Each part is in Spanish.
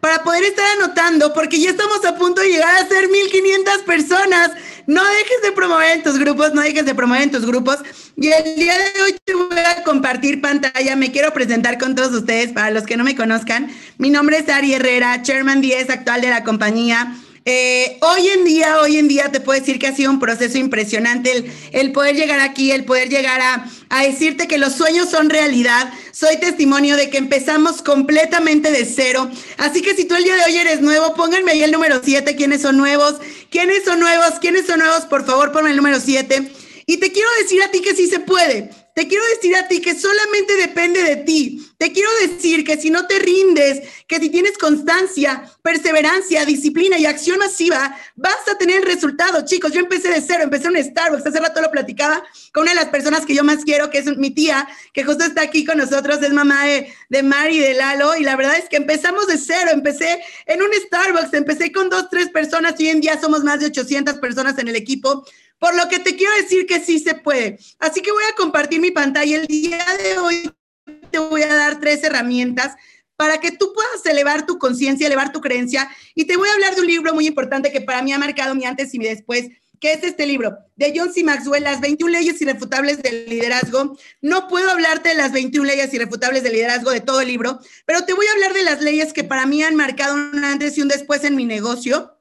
para poder estar anotando, porque ya estamos a punto de llegar a ser 1500 personas. No dejes de promover en tus grupos, no dejes de promover en tus grupos. Y el día de hoy te voy a compartir pantalla. Me quiero presentar con todos ustedes, para los que no me conozcan. Mi nombre es Ari Herrera, Chairman 10 actual de la compañía. Eh, hoy en día, hoy en día te puedo decir que ha sido un proceso impresionante el, poder llegar aquí, el poder llegar a, a, decirte que los sueños son realidad. Soy testimonio de que empezamos completamente de cero. Así que si tú el día de hoy eres nuevo, pónganme ahí el número 7, quiénes son nuevos, quiénes son nuevos, quiénes son nuevos, por favor, ponme el número 7. Y te quiero decir a ti que sí se puede. Te quiero decir a ti que solamente depende de ti. Te quiero decir que si no te rindes, que si tienes constancia, perseverancia, disciplina y acción masiva, vas a tener resultados. Chicos, yo empecé de cero, empecé en Starbucks. Hace rato lo platicaba con una de las personas que yo más quiero, que es mi tía, que justo está aquí con nosotros, es mamá de, de Mari y de Lalo. Y la verdad es que empezamos de cero. Empecé en un Starbucks, empecé con dos, tres personas y hoy en día somos más de 800 personas en el equipo. Por lo que te quiero decir que sí se puede. Así que voy a compartir mi pantalla. El día de hoy te voy a dar tres herramientas para que tú puedas elevar tu conciencia, elevar tu creencia. Y te voy a hablar de un libro muy importante que para mí ha marcado mi antes y mi después, que es este libro de John C. Maxwell, Las 21 leyes irrefutables del liderazgo. No puedo hablarte de las 21 leyes irrefutables del liderazgo de todo el libro, pero te voy a hablar de las leyes que para mí han marcado un antes y un después en mi negocio.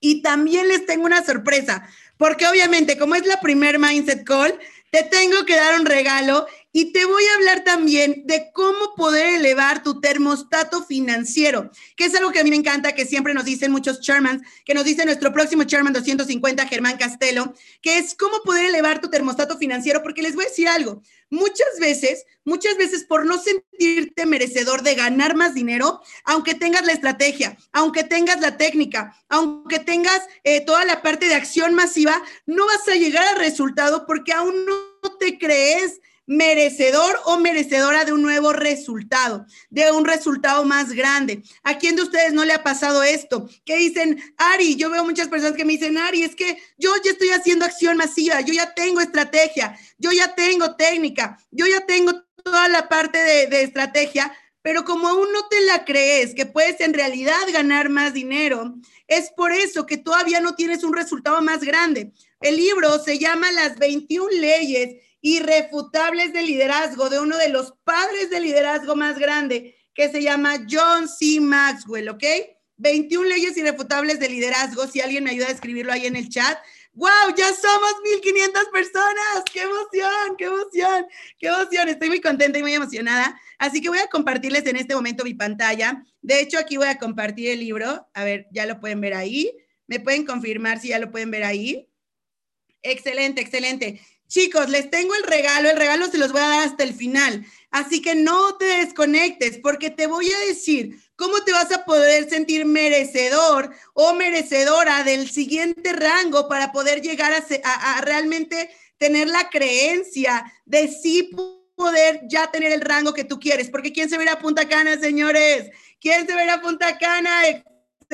Y también les tengo una sorpresa. Porque obviamente, como es la primer Mindset Call, te tengo que dar un regalo y te voy a hablar también de cómo poder elevar tu termostato financiero, que es algo que a mí me encanta, que siempre nos dicen muchos chairmans, que nos dice nuestro próximo chairman 250, Germán Castelo, que es cómo poder elevar tu termostato financiero, porque les voy a decir algo, muchas veces, muchas veces por no sentirte merecedor de ganar más dinero, aunque tengas la estrategia, aunque tengas la técnica, aunque tengas eh, toda la parte de acción masiva, no vas a llegar al resultado porque aún no te crees merecedor o merecedora de un nuevo resultado, de un resultado más grande. ¿A quién de ustedes no le ha pasado esto? Que dicen, Ari, yo veo muchas personas que me dicen, Ari, es que yo ya estoy haciendo acción masiva, yo ya tengo estrategia, yo ya tengo técnica, yo ya tengo toda la parte de, estrategia, pero como aún no te la crees que puedes en realidad ganar más dinero, es por eso que todavía no tienes un resultado más grande. El libro se llama Las 21 leyes irrefutables de liderazgo de uno de los padres de liderazgo más grande, que se llama John C. Maxwell, ¿ok? 21 leyes irrefutables de liderazgo, si alguien me ayuda a escribirlo ahí en el chat. ¡Wow! Ya somos 1500 personas. ¡Qué emoción! ¡Qué emoción! ¡Qué emoción! Estoy muy contenta y muy emocionada. Así que voy a compartirles en este momento mi pantalla. De hecho, aquí voy a compartir el libro. A ver, ya lo pueden ver ahí. ¿Me pueden confirmar si ya lo pueden ver ahí? Excelente, excelente. Chicos, les tengo el regalo, el regalo se los voy a dar hasta el final. Así que no te desconectes porque te voy a decir cómo te vas a poder sentir merecedor o merecedora del siguiente rango para poder llegar a, realmente tener la creencia de sí poder ya tener el rango que tú quieres. Porque ¿quién se verá a Punta Cana, señores? ¿Quién se verá a Punta Cana?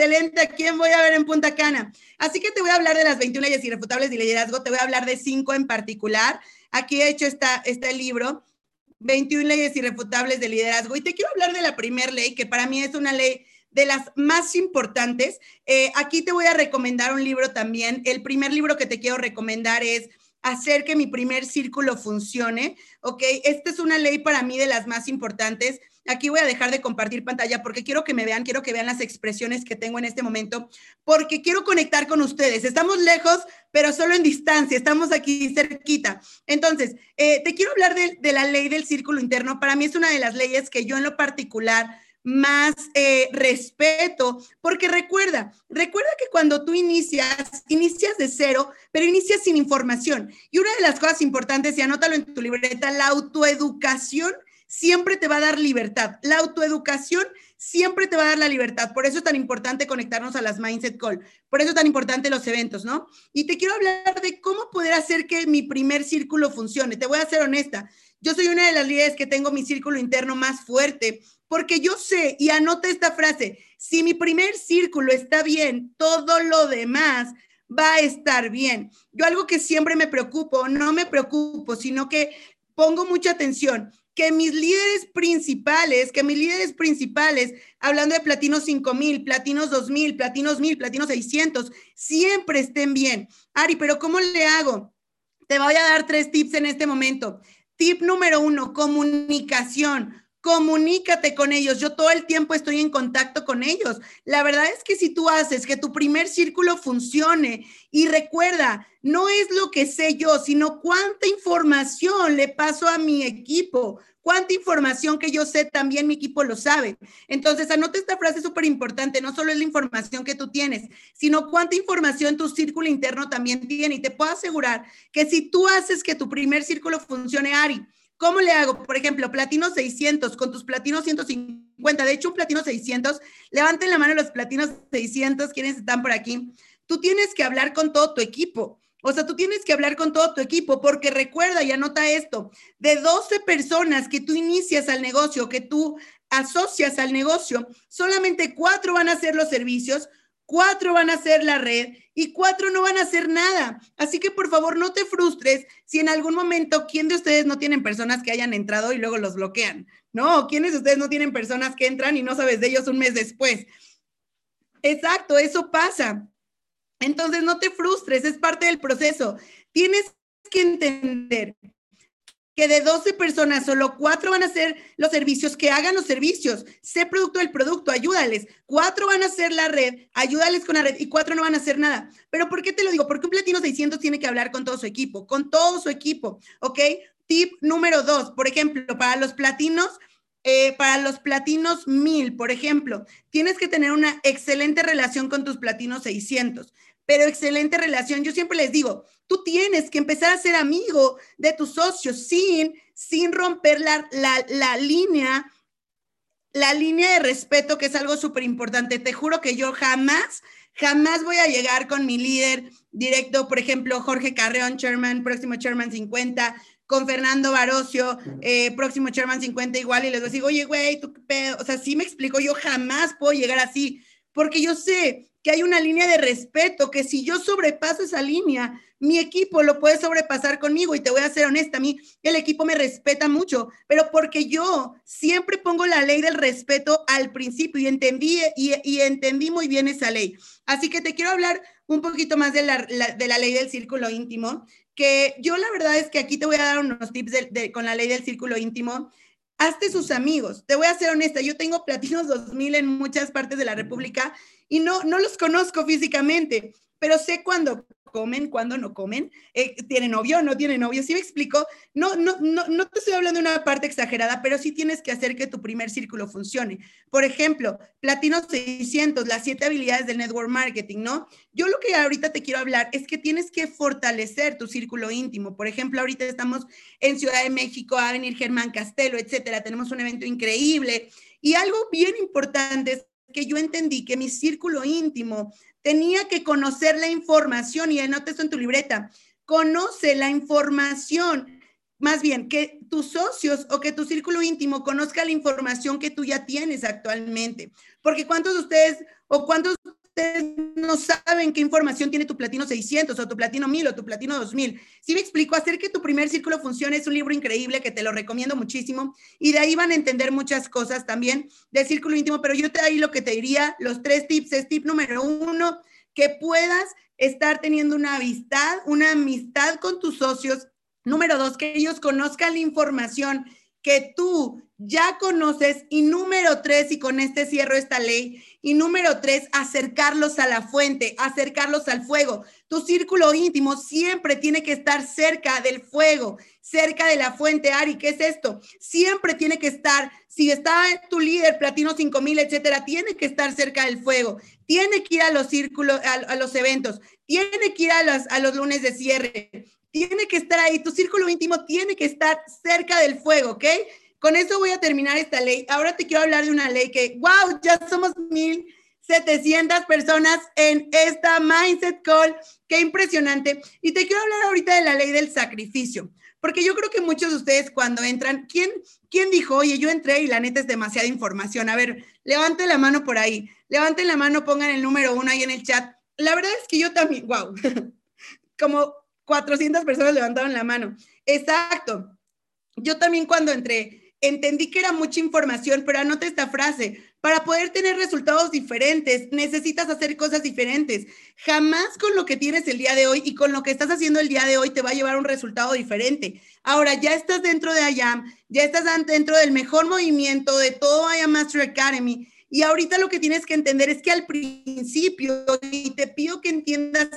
Excelente, ¿a quién voy a ver en Punta Cana? Así que te voy a hablar de las 21 leyes irrefutables de liderazgo, te voy a hablar de cinco en particular. Aquí he hecho esta, este libro, 21 leyes irrefutables de liderazgo, y te quiero hablar de la primera ley, que para mí es una ley de las más importantes. Eh, aquí te voy a recomendar un libro también. El primer libro que te quiero recomendar es Hacer que mi primer círculo funcione, ¿ok? Esta es una ley para mí de las más importantes. Aquí voy a dejar de compartir pantalla porque quiero que me vean, quiero que vean las expresiones que tengo en este momento, porque quiero conectar con ustedes. Estamos lejos, pero solo en distancia, estamos aquí cerquita. Entonces, eh, te quiero hablar de, de la ley del círculo interno. Para mí es una de las leyes que yo en lo particular más eh, respeto, porque recuerda, recuerda que cuando tú inicias, inicias de cero, pero inicias sin información. Y una de las cosas importantes, y anótalo en tu libreta, la autoeducación siempre te va a dar libertad. La autoeducación siempre te va a dar la libertad. Por eso es tan importante conectarnos a las Mindset Call. Por eso es tan importante los eventos, ¿no? Y te quiero hablar de cómo poder hacer que mi primer círculo funcione. Te voy a ser honesta. Yo soy una de las líderes que tengo mi círculo interno más fuerte, porque yo sé, y anota esta frase, si mi primer círculo está bien, todo lo demás va a estar bien. Yo algo que siempre me preocupo, no me preocupo, sino que pongo mucha atención que mis líderes principales, que mis líderes principales, hablando de platinos 5000, platinos 2000, platinos 1000, platinos 600, siempre estén bien. Ari, pero ¿cómo le hago? Te voy a dar tres tips en este momento. Tip número uno, comunicación comunícate con ellos. Yo todo el tiempo estoy en contacto con ellos. La verdad es que si tú haces que tu primer círculo funcione y recuerda, no es lo que sé yo, sino cuánta información le paso a mi equipo, cuánta información que yo sé también mi equipo lo sabe. Entonces, anota esta frase súper importante, no solo es la información que tú tienes, sino cuánta información tu círculo interno también tiene. Y te puedo asegurar que si tú haces que tu primer círculo funcione, Ari, ¿Cómo le hago? Por ejemplo, platino 600 con tus platinos 150. De hecho, un platino 600, levanten la mano los platinos 600, quienes están por aquí. Tú tienes que hablar con todo tu equipo. O sea, tú tienes que hablar con todo tu equipo porque recuerda y anota esto, de 12 personas que tú inicias al negocio, que tú asocias al negocio, solamente cuatro van a hacer los servicios, cuatro van a hacer la red y cuatro no van a hacer nada. Así que por favor no te frustres si en algún momento, ¿quién de ustedes no tienen personas que hayan entrado y luego los bloquean? ¿No? ¿Quiénes de ustedes no tienen personas que entran y no sabes de ellos un mes después? Exacto, eso pasa. Entonces no te frustres, es parte del proceso. Tienes que entender de 12 personas, solo cuatro van a hacer los servicios, que hagan los servicios. Sé producto del producto, ayúdales. Cuatro van a hacer la red, ayúdales con la red y cuatro no van a hacer nada. Pero ¿por qué te lo digo? Porque un platino 600 tiene que hablar con todo su equipo, con todo su equipo, ¿ok? Tip número dos, por ejemplo, para los platinos, eh, para los platinos 1000, por ejemplo, tienes que tener una excelente relación con tus platinos 600 pero excelente relación. Yo siempre les digo, tú tienes que empezar a ser amigo de tus socios sin, sin romper la, la, línea, la línea de respeto, que es algo súper importante. Te juro que yo jamás, jamás voy a llegar con mi líder directo, por ejemplo, Jorge Carreón, chairman, próximo chairman 50, con Fernando Barocio, eh, próximo chairman 50 igual, y les voy a decir, oye, güey, tú qué pedo, o sea, sí me explico, yo jamás puedo llegar así, porque yo sé que hay una línea de respeto, que si yo sobrepaso esa línea, mi equipo lo puede sobrepasar conmigo y te voy a ser honesta, a mí el equipo me respeta mucho, pero porque yo siempre pongo la ley del respeto al principio y entendí, y, entendí muy bien esa ley. Así que te quiero hablar un poquito más de la, de la ley del círculo íntimo, que yo la verdad es que aquí te voy a dar unos tips con la ley del círculo íntimo hazte sus amigos. Te voy a ser honesta, yo tengo platinos 2000 en muchas partes de la República y no, no los conozco físicamente, pero sé cuándo comen, cuándo no comen, eh, tienen novio no tienen novio. ¿Sí me explico? No, no, no, no te estoy hablando de una parte exagerada, pero sí tienes que hacer que tu primer círculo funcione. Por ejemplo, Platino 600, las siete habilidades del network marketing, ¿no? Yo lo que ahorita te quiero hablar es que tienes que fortalecer tu círculo íntimo. Por ejemplo, ahorita estamos en Ciudad de México, a venir Germán Castelo, etcétera. Tenemos un evento increíble. Y algo bien importante es que yo entendí que mi círculo íntimo tenía que conocer la información, y anota esto en tu libreta, conoce la información, más bien que tus socios o que tu círculo íntimo conozca la información que tú ya tienes actualmente. Porque cuántos de ustedes o cuántos no saben qué información tiene tu platino 600 o tu platino 1000 o tu platino 2000. Si me explico, hacer que tu primer círculo funcione es un libro increíble que te lo recomiendo muchísimo y de ahí van a entender muchas cosas también del círculo íntimo, pero yo te ahí lo que te diría, los tres tips es tip número uno, que puedas estar teniendo una amistad, una amistad con tus socios. Número dos, que ellos conozcan la información que tú ya conoces. Y número tres, y con este cierro esta ley, y número tres, acercarlos a la fuente, acercarlos al fuego. Tu círculo íntimo siempre tiene que estar cerca del fuego, cerca de la fuente. Ari, ¿qué es esto? Siempre tiene que estar, si está tu líder, Platino 5000, etcétera, tiene que estar cerca del fuego. Tiene que ir a los círculos, a, los eventos, tiene que ir a los, a los lunes de cierre, tiene que estar ahí. Tu círculo íntimo tiene que estar cerca del fuego, ¿ok? Con eso voy a terminar esta ley. Ahora te quiero hablar de una ley que, wow, ya somos 1,700 personas en esta Mindset Call. Qué impresionante. Y te quiero hablar ahorita de la ley del sacrificio. Porque yo creo que muchos de ustedes cuando entran, ¿quién, ¿quién dijo, oye, yo entré y la neta es demasiada información? A ver, levante la mano por ahí. Levanten la mano, pongan el número uno ahí en el chat. La verdad es que yo también, wow, como 400 personas levantaron la mano. Exacto. Yo también cuando entré entendí que era mucha información, pero anota esta frase. Para poder tener resultados diferentes, necesitas hacer cosas diferentes. Jamás con lo que tienes el día de hoy y con lo que estás haciendo el día de hoy te va a llevar un resultado diferente. Ahora ya estás dentro de IAM, ya estás dentro del mejor movimiento de todo IAM Master Academy. Y ahorita lo que tienes que entender es que al principio, y te pido que entiendas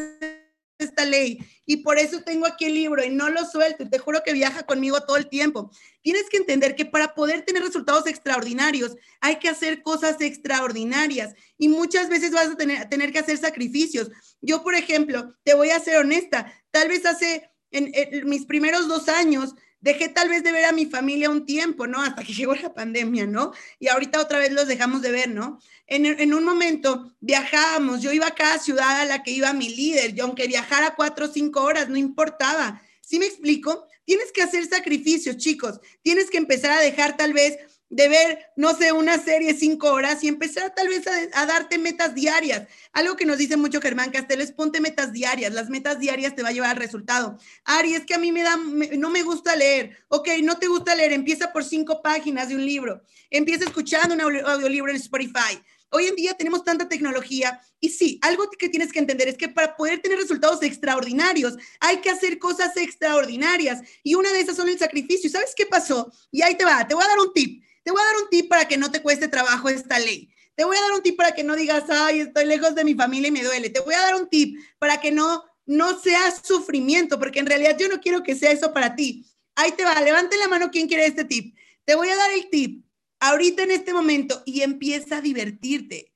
esta ley y por eso tengo aquí el libro y no lo suelto y te juro que viaja conmigo todo el tiempo. Tienes que entender que para poder tener resultados extraordinarios hay que hacer cosas extraordinarias y muchas veces vas a tener, tener que hacer sacrificios. Yo, por ejemplo, te voy a ser honesta, tal vez hace en mis primeros dos años dejé tal vez de ver a mi familia un tiempo, ¿no? Hasta que llegó la pandemia, ¿no? Y ahorita otra vez los dejamos de ver, ¿no? En, un momento viajábamos, yo iba a cada ciudad a la que iba mi líder, yo aunque viajara cuatro o cinco horas, no importaba. ¿Sí me explico? Tienes que hacer sacrificios, chicos. Tienes que empezar a dejar tal vez de ver, no sé, una serie cinco horas y empezar tal vez a, darte metas diarias. Algo que nos dice mucho Germán Castel es ponte metas diarias. Las metas diarias te va a llevar al resultado. Ari, es que a mí me da, no me gusta leer. Ok, no te gusta leer, empieza por cinco páginas de un libro. Empieza escuchando un audiolibro en Spotify. Hoy en día tenemos tanta tecnología y sí, algo que tienes que entender es que para poder tener resultados extraordinarios hay que hacer cosas extraordinarias y una de esas son el sacrificio. ¿Sabes qué pasó? Y ahí te va, te voy a dar un tip. Te voy a dar un tip para que no te cueste trabajo esta ley. Te voy a dar un tip para que no digas, ay, estoy lejos de mi familia y me duele. Te voy a dar un tip para que no, no sea sufrimiento, porque en realidad yo no quiero que sea eso para ti. Ahí te va, levante la mano quien quiere este tip. Te voy a dar el tip ahorita en este momento y empieza a divertirte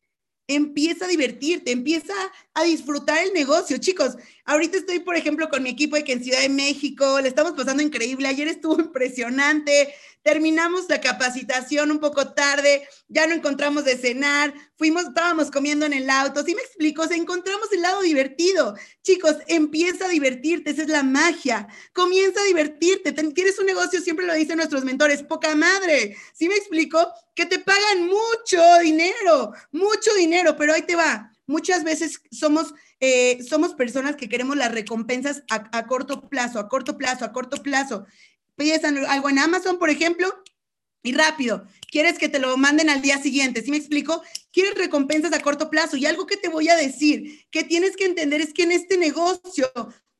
empieza a divertirte, empieza a disfrutar el negocio. Chicos, ahorita estoy, por ejemplo, con mi equipo de que en Ciudad de México, le estamos pasando increíble. Ayer estuvo impresionante. Terminamos la capacitación un poco tarde, ya no encontramos de cenar, fuimos, estábamos comiendo en el auto. ¿Sí me explico? O encontramos el lado divertido. Chicos, empieza a divertirte, esa es la magia. Comienza a divertirte. Tienes un negocio, siempre lo dicen nuestros mentores, poca madre. ¿Sí me explico? Que te pagan mucho dinero, mucho dinero, pero ahí te va. Muchas veces somos, eh, somos personas que queremos las recompensas a, corto plazo, a corto plazo, a corto plazo pides algo en Amazon, por ejemplo, y rápido, quieres que te lo manden al día siguiente, ¿sí me explico? Quieres recompensas a corto plazo y algo que te voy a decir, que tienes que entender es que en este negocio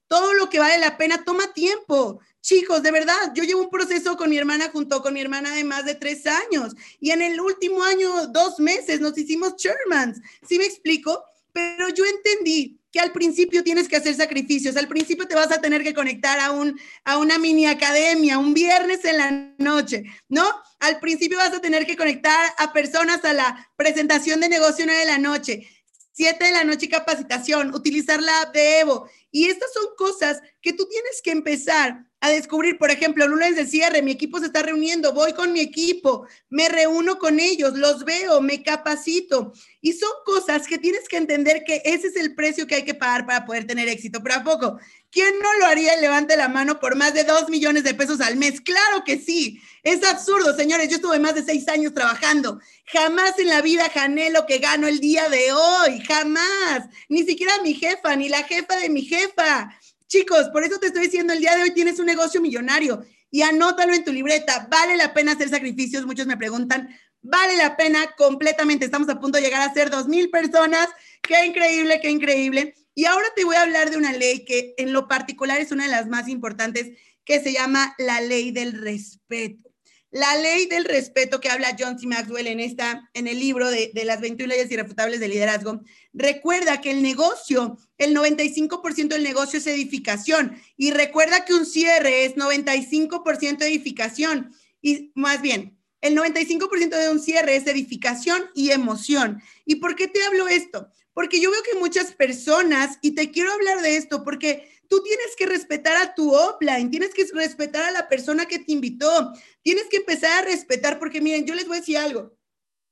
todo lo que vale la pena toma tiempo. Chicos, de verdad, yo llevo un proceso con mi hermana junto con mi hermana de más de tres años y en el último año, dos meses, nos hicimos Shermans. ¿Sí me explico? Pero yo entendí que al principio tienes que hacer sacrificios, al principio te vas a tener que conectar a, un, a una mini academia, un viernes en la noche, ¿no? Al principio vas a tener que conectar a personas a la presentación de negocio 9 de la noche, 7 de la noche capacitación, utilizar la app de Evo. Y estas son cosas que tú tienes que empezar a descubrir, por ejemplo, lunes de cierre, mi equipo se está reuniendo, voy con mi equipo, me reúno con ellos, los veo, me capacito. Y son cosas que tienes que entender que ese es el precio que hay que pagar para poder tener éxito. Pero a poco, ¿quién no lo haría levante la mano por más de dos millones de pesos al mes? Claro que sí. Es absurdo, señores. Yo estuve más de seis años trabajando. Jamás en la vida gané lo que gano el día de hoy. Jamás. Ni siquiera mi jefa, ni la jefa de mi jefa Chicos, por eso te estoy diciendo, el día de hoy tienes un negocio millonario y anótalo en tu libreta. Vale la pena hacer sacrificios. Muchos me preguntan, vale la pena completamente. Estamos a punto de llegar a ser dos mil personas. Qué increíble, qué increíble. Y ahora te voy a hablar de una ley que en lo particular es una de las más importantes, que se llama la ley del respeto. La ley del respeto que habla John C. Maxwell en, esta, en el libro de, de las 21 leyes irrefutables de liderazgo, recuerda que el negocio, el 95% del negocio es edificación y recuerda que un cierre es 95% edificación y más bien, el 95% de un cierre es edificación y emoción. ¿Y por qué te hablo esto? Porque yo veo que muchas personas, y te quiero hablar de esto, porque tú tienes que respetar a tu offline, tienes que respetar a la persona que te invitó, tienes que empezar a respetar, porque miren, yo les voy a decir algo.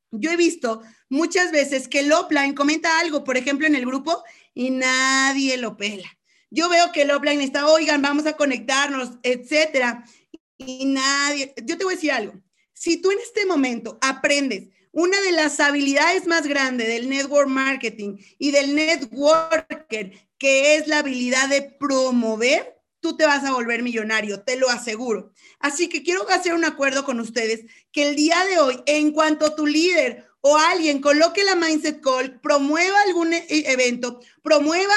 Yo he visto muchas veces que el offline comenta algo, por ejemplo, en el grupo y nadie lo pela. Yo veo que el offline está, oigan, vamos a conectarnos, etcétera, y nadie. Yo te voy a decir algo. Si tú en este momento aprendes una de las habilidades más grandes del network marketing y del networker, que es la habilidad de promover, tú te vas a volver millonario, te lo aseguro. Así que quiero hacer un acuerdo con ustedes que el día de hoy, en cuanto tu líder o alguien coloque la Mindset Call, promueva algún e-, evento, promueva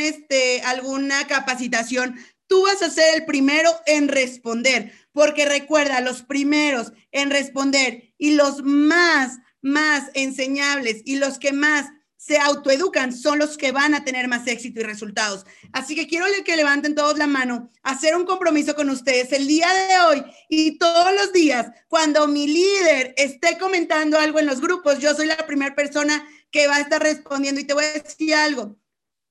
este, alguna capacitación, tú vas a ser el primero en responder, porque recuerda, los primeros en responder y los más, más enseñables y los que más se autoeducan son los que van a tener más éxito y resultados. Así que quiero que levanten todos la mano, hacer un compromiso con ustedes el día de hoy y todos los días, cuando mi líder esté comentando algo en los grupos, yo soy la primera persona que va a estar respondiendo y te voy a decir algo.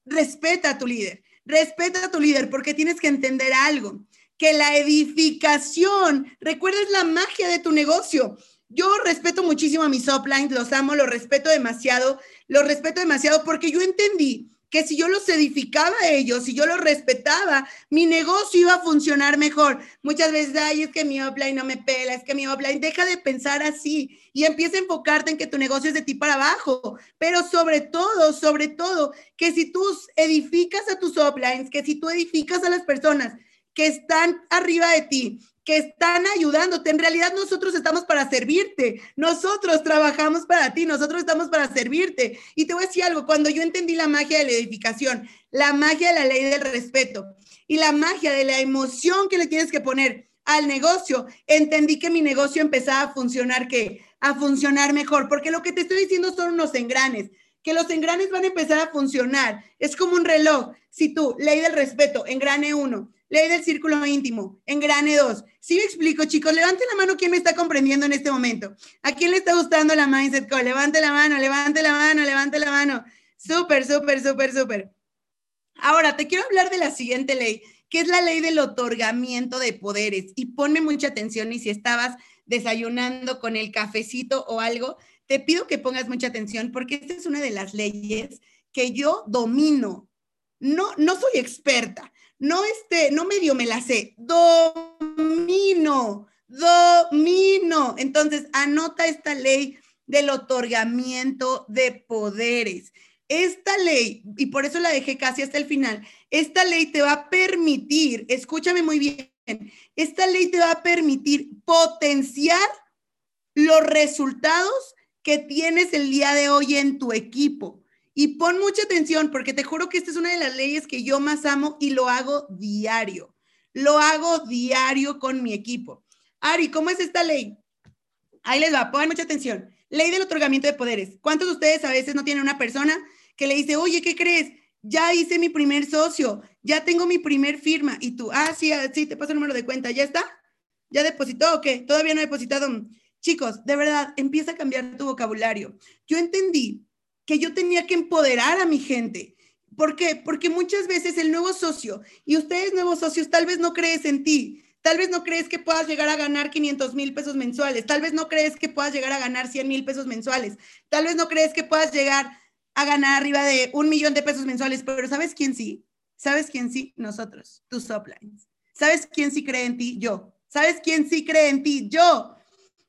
Respeta a tu líder, respeta a tu líder porque tienes que entender algo, que la edificación, recuerdes la magia de tu negocio. Yo respeto muchísimo a mis uplines, los amo, los respeto demasiado, los respeto demasiado porque yo entendí que si yo los edificaba a ellos, si yo los respetaba, mi negocio iba a funcionar mejor. Muchas veces, ay, es que mi upline no me pela, es que mi upline, deja de pensar así y empieza a enfocarte en que tu negocio es de ti para abajo. Pero sobre todo, sobre todo, que si tú edificas a tus uplines, que si tú edificas a las personas que están arriba de ti, que están ayudándote. En realidad nosotros estamos para servirte. Nosotros trabajamos para ti, nosotros estamos para servirte. Y te voy a decir algo, cuando yo entendí la magia de la edificación, la magia de la ley del respeto y la magia de la emoción que le tienes que poner al negocio, entendí que mi negocio empezaba a funcionar, que a funcionar mejor, porque lo que te estoy diciendo son unos engranes, que los engranes van a empezar a funcionar. Es como un reloj. Si tú, ley del respeto, engrane uno, Ley del círculo íntimo, engrane 2. ¿Sí me explico, chicos? Levanten la mano quien me está comprendiendo en este momento. ¿A quién le está gustando la Mindset Call? Levante la mano, levante la mano, levante la mano. Súper, súper, súper, súper. Ahora, te quiero hablar de la siguiente ley, que es la ley del otorgamiento de poderes. Y ponme mucha atención y si estabas desayunando con el cafecito o algo, te pido que pongas mucha atención porque esta es una de las leyes que yo domino. No, no soy experta, no este, no medio me la sé, domino, domino. Entonces, anota esta ley del otorgamiento de poderes. Esta ley, y por eso la dejé casi hasta el final, esta ley te va a permitir, escúchame muy bien, esta ley te va a permitir potenciar los resultados que tienes el día de hoy en tu equipo. Y pon mucha atención porque te juro que esta es una de las leyes que yo más amo y lo hago diario. Lo hago diario con mi equipo. Ari, ¿cómo es esta ley? Ahí les va, pongan mucha atención. Ley del otorgamiento de poderes. ¿Cuántos de ustedes a veces no tienen una persona que le dice, oye, ¿qué crees? Ya hice mi primer socio, ya tengo mi primer firma. Y tú, ah, sí, ah, sí, te paso el número de cuenta, ¿ya está? ¿Ya depositó o qué? Todavía no he depositado. Chicos, de verdad, empieza a cambiar tu vocabulario. Yo entendí que yo tenía que empoderar a mi gente. ¿Por qué? Porque muchas veces el nuevo socio, y ustedes nuevos socios, tal vez no crees en ti, tal vez no crees que puedas llegar a ganar 500 mil pesos mensuales, tal vez no crees que puedas llegar a ganar 100 mil pesos mensuales, tal vez no crees que puedas llegar a ganar arriba de un millón de pesos mensuales, pero ¿sabes quién sí? ¿Sabes quién sí? Nosotros, tus uplines. ¿Sabes quién sí cree en ti? Yo. ¿Sabes quién sí cree en ti? Yo.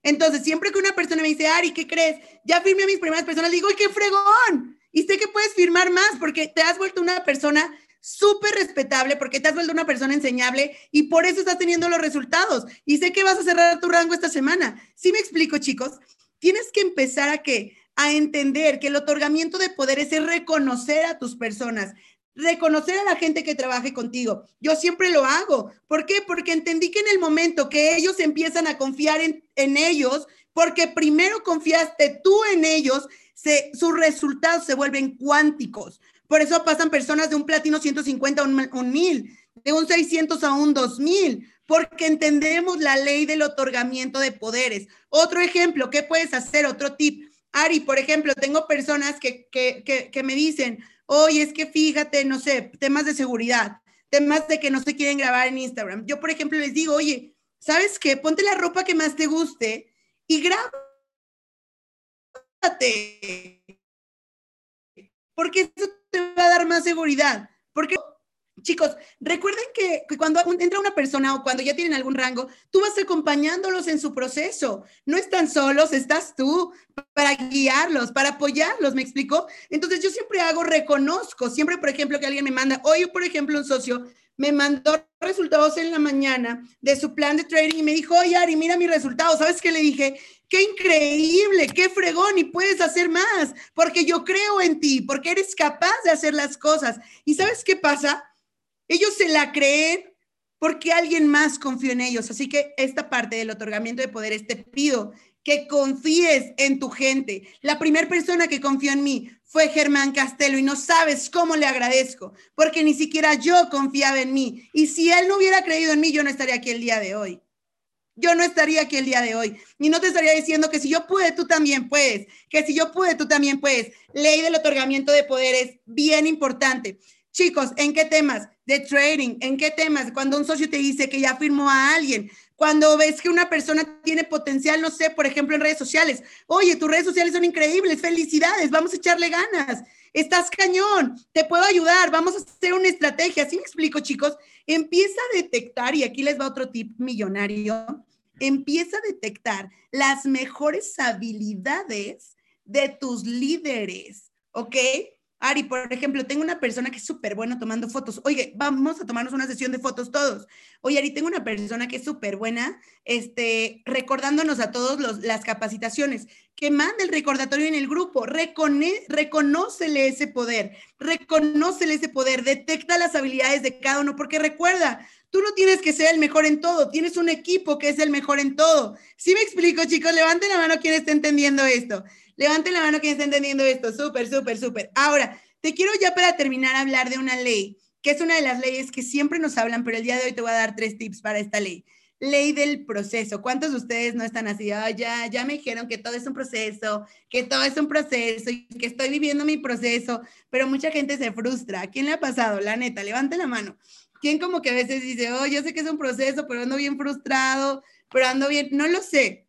Entonces, siempre que una persona me dice, Ari, ¿qué crees? Ya firmé a mis primeras personas, le digo, ¡ay, qué fregón! Y sé que puedes firmar más porque te has vuelto una persona súper respetable, porque te has vuelto una persona enseñable y por eso estás teniendo los resultados. Y sé que vas a cerrar tu rango esta semana. ¿Sí me explico, chicos? Tienes que empezar a que a entender que el otorgamiento de poderes es reconocer a tus personas, reconocer a la gente que trabaje contigo. Yo siempre lo hago. ¿Por qué? Porque entendí que en el momento que ellos empiezan a confiar en, ellos, porque primero confiaste tú en ellos, se, sus resultados se vuelven cuánticos. Por eso pasan personas de un platino 150 a un, un 1000, de un 600 a un 2000, porque entendemos la ley del otorgamiento de poderes. Otro ejemplo, ¿qué puedes hacer? Otro tip. Ari, por ejemplo, tengo personas que, que, que, que me dicen, oye, es que fíjate, no sé, temas de seguridad, temas de que no se quieren grabar en Instagram. Yo, por ejemplo, les digo, oye, ¿sabes qué? Ponte la ropa que más te guste y grábate. Porque eso te va a dar más seguridad. Porque Chicos, recuerden que, cuando entra una persona o cuando ya tienen algún rango, tú vas acompañándolos en su proceso. No están solos, estás tú para guiarlos, para apoyarlos, ¿me explico? Entonces yo siempre hago, reconozco, siempre, por ejemplo, que alguien me manda, hoy, por ejemplo, un socio me mandó resultados en la mañana de su plan de trading y me dijo, oye, Ari, mira mis resultados. ¿Sabes qué le dije? Qué increíble, qué fregón y puedes hacer más, porque yo creo en ti, porque eres capaz de hacer las cosas. ¿Y sabes qué pasa? Ellos se la creen porque alguien más confió en ellos. Así que esta parte del otorgamiento de poderes te pido que confíes en tu gente. La primera persona que confió en mí fue Germán Castelo y no sabes cómo le agradezco, porque ni siquiera yo confiaba en mí. Y si él no hubiera creído en mí, yo no estaría aquí el día de hoy. Yo no estaría aquí el día de hoy. Y no te estaría diciendo que si yo pude, tú también puedes. Que si yo pude, tú también puedes. Ley del otorgamiento de poderes, bien importante. Chicos, ¿en qué temas? De trading, ¿en qué temas? Cuando un socio te dice que ya firmó a alguien, cuando ves que una persona tiene potencial, no sé, por ejemplo, en redes sociales. Oye, tus redes sociales son increíbles, felicidades, vamos a echarle ganas. Estás cañón, te puedo ayudar, vamos a hacer una estrategia. Así me explico, chicos. Empieza a detectar, y aquí les va otro tip millonario, empieza a detectar las mejores habilidades de tus líderes, ¿ok? Ari, por ejemplo, tengo una persona que es súper buena tomando fotos. Oye, vamos a tomarnos una sesión de fotos todos. Oye, Ari, tengo una persona que es súper buena, este, recordándonos a todos las capacitaciones. Que mande el recordatorio en el grupo. Recone, reconócele ese poder. Reconócele ese poder. Detecta las habilidades de cada uno. Porque recuerda, tú no tienes que ser el mejor en todo. Tienes un equipo que es el mejor en todo. ¿Sí me explico, chicos? Levanten la mano quien esté entendiendo esto. Levanten la mano quien está entendiendo esto. Súper, súper, súper. Ahora, te quiero ya para terminar hablar de una ley, que es una de las leyes que siempre nos hablan, pero el día de hoy te voy a dar tres tips para esta ley. Ley del proceso. ¿Cuántos de ustedes no están así? ya, ya me dijeron que todo es un proceso, que todo es un proceso y que estoy viviendo mi proceso, pero mucha gente se frustra. quién le ha pasado? La neta, levante la mano. ¿Quién como que a veces dice, oh, yo sé que es un proceso, pero ando bien frustrado, pero ando bien, no lo sé.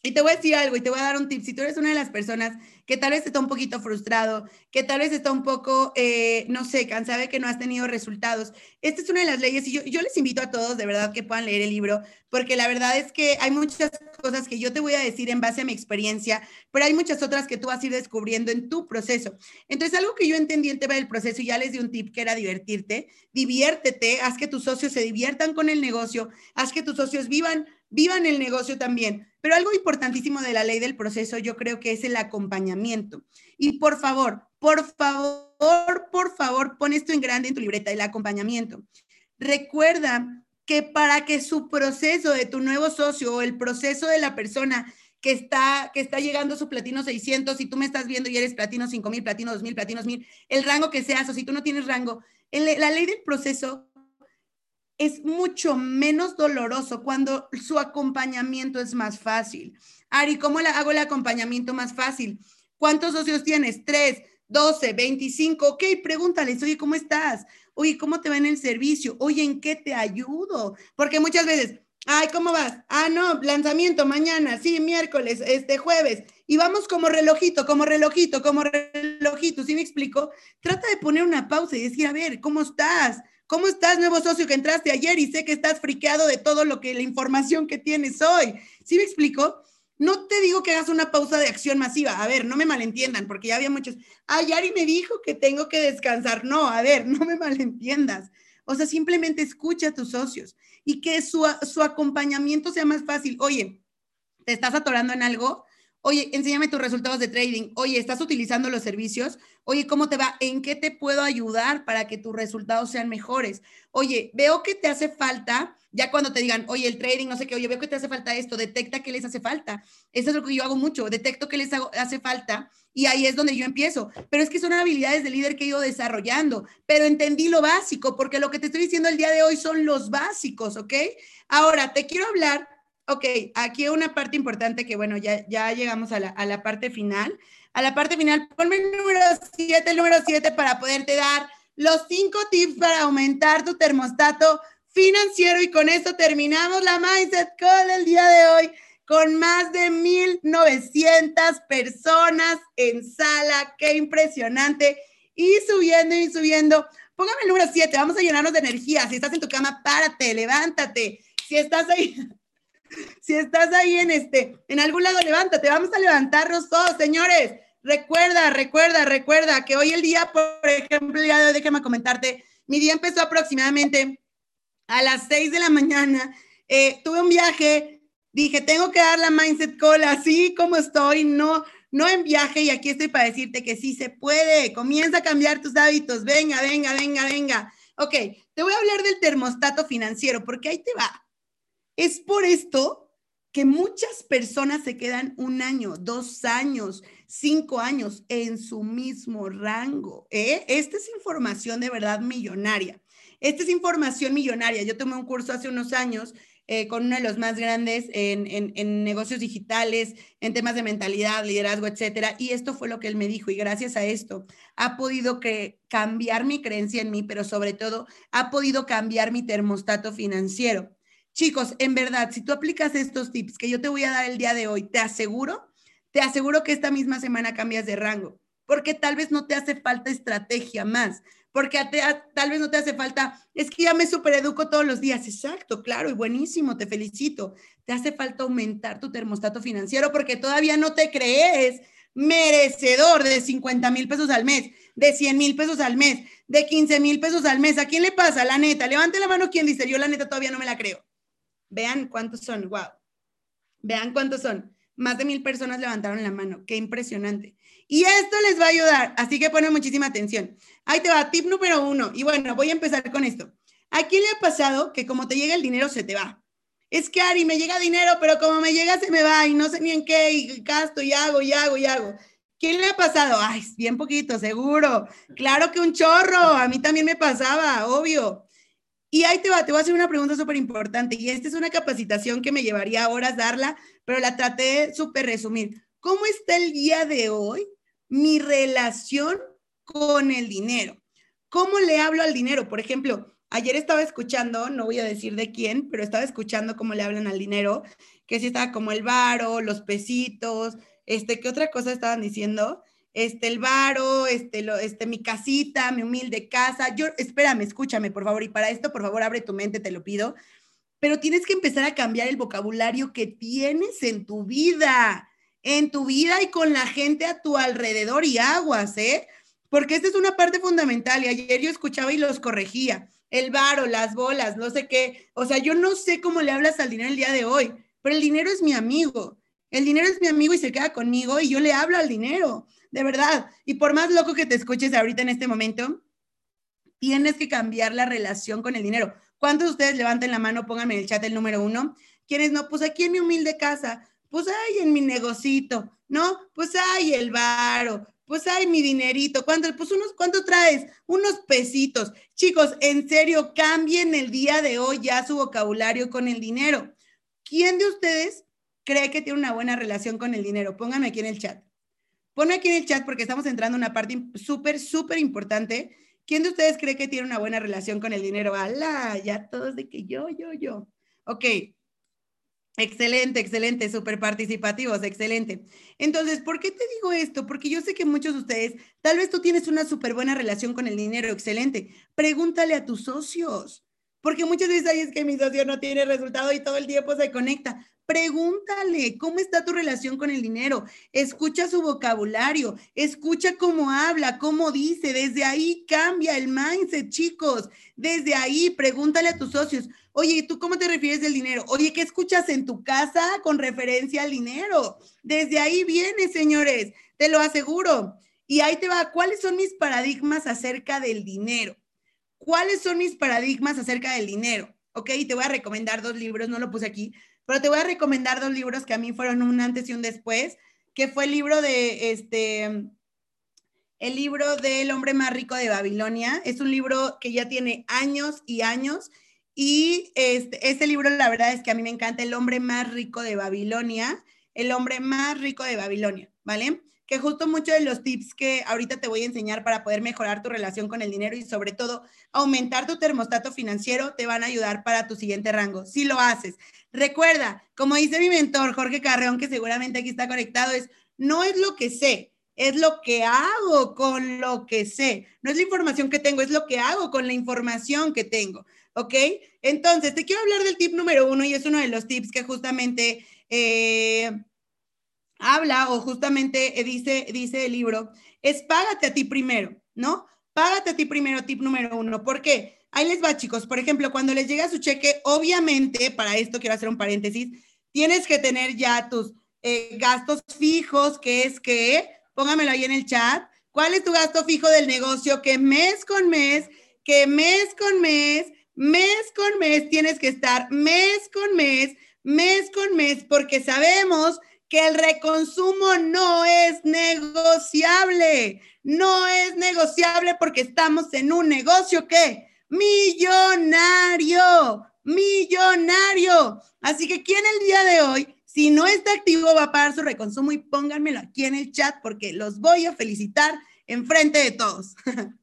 Y te voy a decir algo y te voy a dar un tip. Si tú eres una de las personas que tal vez está un poquito frustrado, que tal vez está un poco, eh, no sé, cansada de que no has tenido resultados, esta es una de las leyes y yo, yo les invito a todos de verdad que puedan leer el libro, porque la verdad es que hay muchas cosas que yo te voy a decir en base a mi experiencia, pero hay muchas otras que tú vas a ir descubriendo en tu proceso. Entonces, algo que yo entendí en tema del proceso y ya les di un tip que era divertirte, diviértete, haz que tus socios se diviertan con el negocio, haz que tus socios vivan vivan el negocio también. Pero algo importantísimo de la ley del proceso yo creo que es el acompañamiento. Y por favor, por favor, por favor, pon esto en grande en tu libreta, el acompañamiento. Recuerda que para que su proceso de tu nuevo socio o el proceso de la persona que está, que está llegando a su platino 600, si tú me estás viendo y eres platino 5000, platino 2000, platino 1000, el rango que seas, o si tú no tienes rango, la ley del proceso es mucho menos doloroso cuando su acompañamiento es más fácil. Ari, ¿cómo hago el acompañamiento más fácil? ¿Cuántos socios tienes? Tres, doce, veinticinco. Ok, pregúntales, oye, ¿cómo estás? Oye, ¿cómo te va en el servicio? Oye, ¿en qué te ayudo? Porque muchas veces, ay, ¿cómo vas? Ah, no, lanzamiento mañana, sí, miércoles, este jueves. Y vamos como relojito, como relojito, como relojito, ¿sí me explico? Trata de poner una pausa y decir, a ver, ¿cómo estás? ¿Cómo estás, nuevo socio que entraste ayer y sé que estás friqueado de todo lo que la información que tienes hoy? ¿Sí me explico? No te digo que hagas una pausa de acción masiva. A ver, no me malentiendan, porque ya había muchos. Ay, Ari me dijo que tengo que descansar. No, a ver, no me malentiendas. O sea, simplemente escucha a tus socios y que su, su acompañamiento sea más fácil. Oye, ¿te estás atorando en algo? Oye, enséñame tus resultados de trading. Oye, ¿estás utilizando los servicios? Oye, ¿cómo te va? ¿En qué te puedo ayudar para que tus resultados sean mejores? Oye, veo que te hace falta, ya cuando te digan, oye, el trading, no sé qué, oye, veo que te hace falta esto, detecta que les hace falta. Eso es lo que yo hago mucho, detecto que les hace falta y ahí es donde yo empiezo. Pero es que son habilidades de líder que he ido desarrollando, pero entendí lo básico, porque lo que te estoy diciendo el día de hoy son los básicos, ¿ok? Ahora, te quiero hablar Ok, aquí una parte importante que, bueno, ya, ya llegamos a la, a la parte final. A la parte final, ponme el número 7, el número 7 para poderte dar los cinco tips para aumentar tu termostato financiero. Y con esto terminamos la Mindset Call el día de hoy con más de 1.900 personas en sala. Qué impresionante. Y subiendo y subiendo. Póngame el número 7, vamos a llenarnos de energía. Si estás en tu cama, párate, levántate. Si estás ahí, si estás ahí en este, en algún lado, levántate, vamos a levantarnos todos, señores. Recuerda, recuerda, recuerda que hoy el día, por ejemplo, ya déjame comentarte, Mi día empezó aproximadamente a las 6 de la mañana. Eh, tuve un viaje, dije, tengo que dar la mindset call así como estoy, no, no en viaje y aquí estoy para decirte que sí se puede. Comienza a cambiar tus hábitos. Venga, venga, venga, venga. Ok, te voy a hablar del termostato financiero porque ahí te va. Es por esto que muchas personas se quedan un año, dos años, cinco años en su mismo rango. ¿eh? Esta es información de verdad millonaria. Esta es información millonaria. Yo tomé un curso hace unos años eh, con uno de los más grandes en, negocios digitales, en temas de mentalidad, liderazgo, etcétera. Y esto fue lo que él me dijo. Y gracias a esto ha podido que cambiar mi creencia en mí, pero sobre todo ha podido cambiar mi termostato financiero. Chicos, en verdad, si tú aplicas estos tips que yo te voy a dar el día de hoy, te aseguro, te aseguro que esta misma semana cambias de rango, porque tal vez no te hace falta estrategia más, porque tal vez no te hace falta, es que ya me supereduco todos los días. Exacto, claro, y buenísimo, te felicito. Te hace falta aumentar tu termostato financiero porque todavía no te crees merecedor de 50 mil pesos al mes, de 100 mil pesos al mes, de 15 mil pesos al mes. ¿A quién le pasa? La neta, levante la mano quien dice, yo la neta todavía no me la creo. Vean cuántos son, wow. Vean cuántos son. Más de mil personas levantaron la mano. Qué impresionante. Y esto les va a ayudar, así que ponen muchísima atención. Ahí te va, tip número uno. Y bueno, voy a empezar con esto. ¿A quién le ha pasado que como te llega el dinero se te va? Es que Ari, me llega dinero, pero como me llega se me va y no sé ni en qué y gasto y hago y hago y hago. ¿Quién le ha pasado? Ay, bien poquito, seguro. Claro que un chorro. A mí también me pasaba, obvio. Y ahí te va, voy a hacer una pregunta súper importante. Y esta es una capacitación que me llevaría horas darla, pero la traté súper resumir. ¿Cómo está el día de hoy mi relación con el dinero? ¿Cómo le hablo al dinero? Por ejemplo, ayer estaba escuchando, no voy a decir de quién, pero estaba escuchando cómo le hablan al dinero, que si estaba como el varo, los pesitos, este, ¿qué otra cosa estaban diciendo? Este, el varo, este, lo, este, mi casita, mi humilde casa. Yo, espérame, escúchame, por favor, y para esto, por favor, abre tu mente, te lo pido. Pero tienes que empezar a cambiar el vocabulario que tienes en tu vida, en tu vida y con la gente a tu alrededor y aguas, ¿eh? Porque esta es una parte fundamental y ayer yo escuchaba y los corregía. El varo, las bolas, no sé qué. O sea, yo no sé cómo le hablas al dinero el día de hoy, pero el dinero es mi amigo. El dinero es mi amigo y se queda conmigo y yo le hablo al dinero de verdad. Y por más loco que te escuches ahorita en este momento, tienes que cambiar la relación con el dinero. ¿Cuántos de ustedes levanten la mano, pónganme en el chat el número uno? ¿Quiénes no? Pues aquí en mi humilde casa, pues ahí en mi negocito, ¿no? Pues ahí el varo, pues hay mi dinerito. ¿Cuánto? Pues unos, ¿cuánto traes? Unos pesitos. Chicos, en serio, cambien el día de hoy ya su vocabulario con el dinero. ¿Quién de ustedes cree que tiene una buena relación con el dinero? Pónganme aquí en el chat. Pon aquí en el chat porque estamos entrando en una parte súper, súper importante. ¿Quién de ustedes cree que tiene una buena relación con el dinero? ¡Hala! Ya todos de que yo, yo, yo. Ok. Excelente, excelente, súper participativos, excelente. Entonces, ¿por qué te digo esto? Porque yo sé que muchos de ustedes, tal vez tú tienes una súper buena relación con el dinero, excelente. Pregúntale a tus socios, porque muchas veces hay es que mi socio no tiene resultado y todo el tiempo se conecta. Pregúntale cómo está tu relación con el dinero. Escucha su vocabulario, escucha cómo habla, cómo dice. Desde ahí cambia el mindset, chicos. Desde ahí pregúntale a tus socios. Oye, ¿tú cómo te refieres del dinero? Oye, ¿qué escuchas en tu casa con referencia al dinero? Desde ahí viene, señores, te lo aseguro. Y ahí te va, ¿cuáles son mis paradigmas acerca del dinero? ¿Cuáles son mis paradigmas acerca del dinero? Ok, te voy a recomendar dos libros, no lo puse aquí, pero te voy a recomendar dos libros que a mí fueron un antes y un después, que fue el libro de este, el libro del hombre más rico de Babilonia. Es un libro que ya tiene años y años. Y este, este libro, la verdad es que a mí me encanta, El hombre más rico de Babilonia, el hombre más rico de Babilonia, ¿vale? Que justo muchos de los tips que ahorita te voy a enseñar para poder mejorar tu relación con el dinero y sobre todo aumentar tu termostato financiero te van a ayudar para tu siguiente rango, si lo haces. Recuerda, como dice mi mentor Jorge Carreón, que seguramente aquí está conectado, es, no es lo que sé, es lo que hago con lo que sé. No es la información que tengo, es lo que hago con la información que tengo. ¿Ok? Entonces, te quiero hablar del tip número uno y es uno de los tips que justamente... Eh, habla o justamente eh, dice, dice el libro, es págate a ti primero, ¿no? págate a ti primero, tip número uno. ¿Por qué? Ahí les va, chicos. Por ejemplo, cuando les llega su cheque, obviamente, para esto quiero hacer un paréntesis, tienes que tener ya tus eh, gastos fijos, que es que, póngamelo ahí en el chat, ¿cuál es tu gasto fijo del negocio? Que mes con mes, que mes con mes, mes con mes tienes que estar, mes con mes, mes con mes, porque sabemos que el reconsumo no es negociable, no es negociable porque estamos en un negocio que millonario, millonario. Así que ¿quién el día de hoy, si no está activo, va a pagar su reconsumo y pónganmelo aquí en el chat porque los voy a felicitar en frente de todos.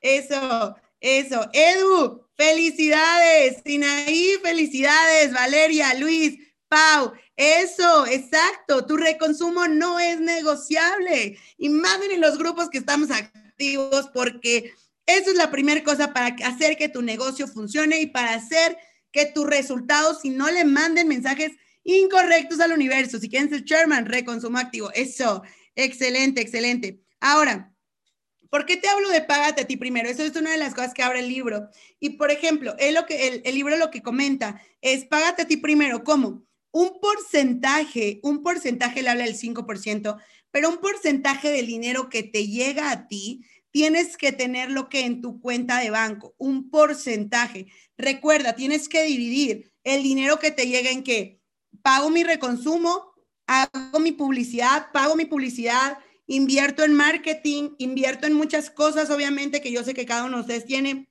Eso, eso. Edu, felicidades. Sinaí, felicidades. Valeria, Luis, Pau, eso, exacto. Tu reconsumo no es negociable. Y los grupos que estamos activos porque eso es la primera cosa para hacer que tu negocio funcione y para hacer que tus resultados, si no le manden mensajes incorrectos al universo, si quieren ser chairman, reconsumo activo. Eso, excelente, excelente. Ahora, ¿por qué te hablo de págate a ti primero? Eso es una de las cosas que abre el libro. Y por ejemplo, lo que, el, el libro lo que comenta es págate a ti primero. ¿Cómo? Un porcentaje, un porcentaje le habla del 5%, pero un porcentaje del dinero que te llega a ti tienes que tener lo que en tu cuenta de banco, un porcentaje. Recuerda, tienes que dividir el dinero que te llega en que pago mi reconsumo, hago mi publicidad, pago mi publicidad, invierto en marketing, invierto en muchas cosas, obviamente, que yo sé que cada uno de ustedes tiene.